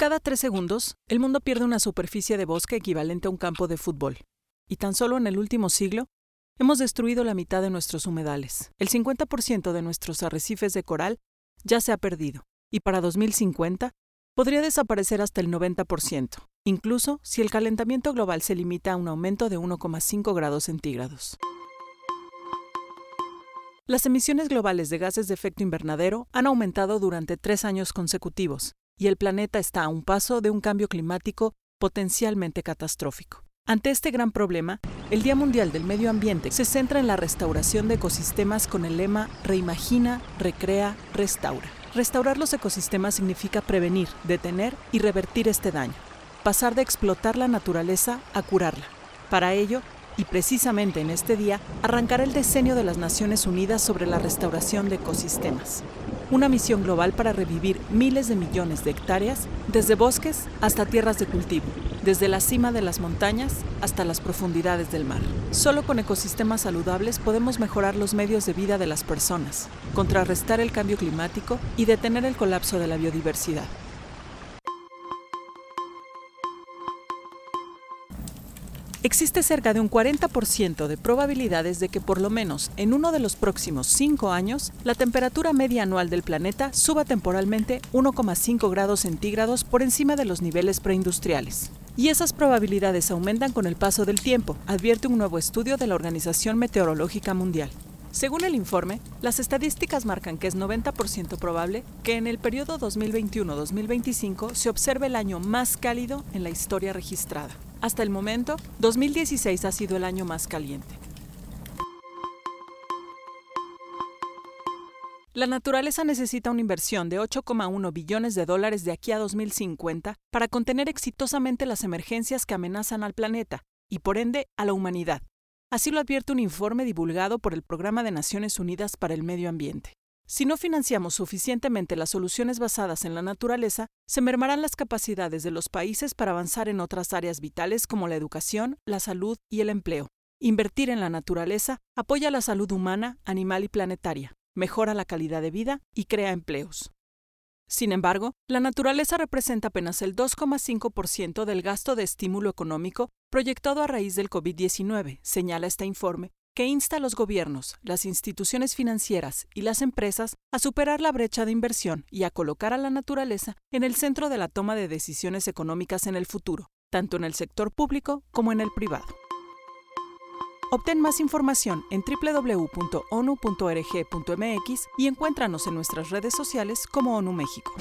Cada tres segundos, el mundo pierde una superficie de bosque equivalente a un campo de fútbol. Y tan solo en el último siglo, hemos destruido la mitad de nuestros humedales. El 50% de nuestros arrecifes de coral ya se ha perdido. Y para 2050, podría desaparecer hasta el 90%, incluso si el calentamiento global se limita a un aumento de 1,5 grados centígrados. Las emisiones globales de gases de efecto invernadero han aumentado durante tres años consecutivos, y el planeta está a un paso de un cambio climático potencialmente catastrófico. Ante este gran problema, el Día Mundial del Medio Ambiente se centra en la restauración de ecosistemas con el lema Reimagina, Recrea, Restaura. Restaurar los ecosistemas significa prevenir, detener y revertir este daño, pasar de explotar la naturaleza a curarla. Para ello, y precisamente en este día, arrancará el decenio de las Naciones Unidas sobre la restauración de ecosistemas una misión global para revivir miles de millones de hectáreas, desde bosques hasta tierras de cultivo, desde la cima de las montañas hasta las profundidades del mar. Solo con ecosistemas saludables podemos mejorar los medios de vida de las personas, contrarrestar el cambio climático y detener el colapso de la biodiversidad. Existe cerca de un 40% de probabilidades de que por lo menos en uno de los próximos cinco años la temperatura media anual del planeta suba temporalmente 1,5 grados centígrados por encima de los niveles preindustriales. Y esas probabilidades aumentan con el paso del tiempo, advierte un nuevo estudio de la Organización Meteorológica Mundial. Según el informe, las estadísticas marcan que es 90% probable que en el periodo 2021-2025 se observe el año más cálido en la historia registrada. Hasta el momento, 2016 ha sido el año más caliente. La naturaleza necesita una inversión de 8,1 billones de dólares de aquí a 2050 para contener exitosamente las emergencias que amenazan al planeta y por ende a la humanidad. Así lo advierte un informe divulgado por el Programa de Naciones Unidas para el Medio Ambiente. Si no financiamos suficientemente las soluciones basadas en la naturaleza, se mermarán las capacidades de los países para avanzar en otras áreas vitales como la educación, la salud y el empleo. Invertir en la naturaleza apoya la salud humana, animal y planetaria, mejora la calidad de vida y crea empleos. Sin embargo, la naturaleza representa apenas el 2,5% del gasto de estímulo económico proyectado a raíz del COVID-19, señala este informe, que insta a los gobiernos, las instituciones financieras y las empresas a superar la brecha de inversión y a colocar a la naturaleza en el centro de la toma de decisiones económicas en el futuro, tanto en el sector público como en el privado. Obtén más información en www.onu.org.mx y encuéntranos en nuestras redes sociales como ONU México.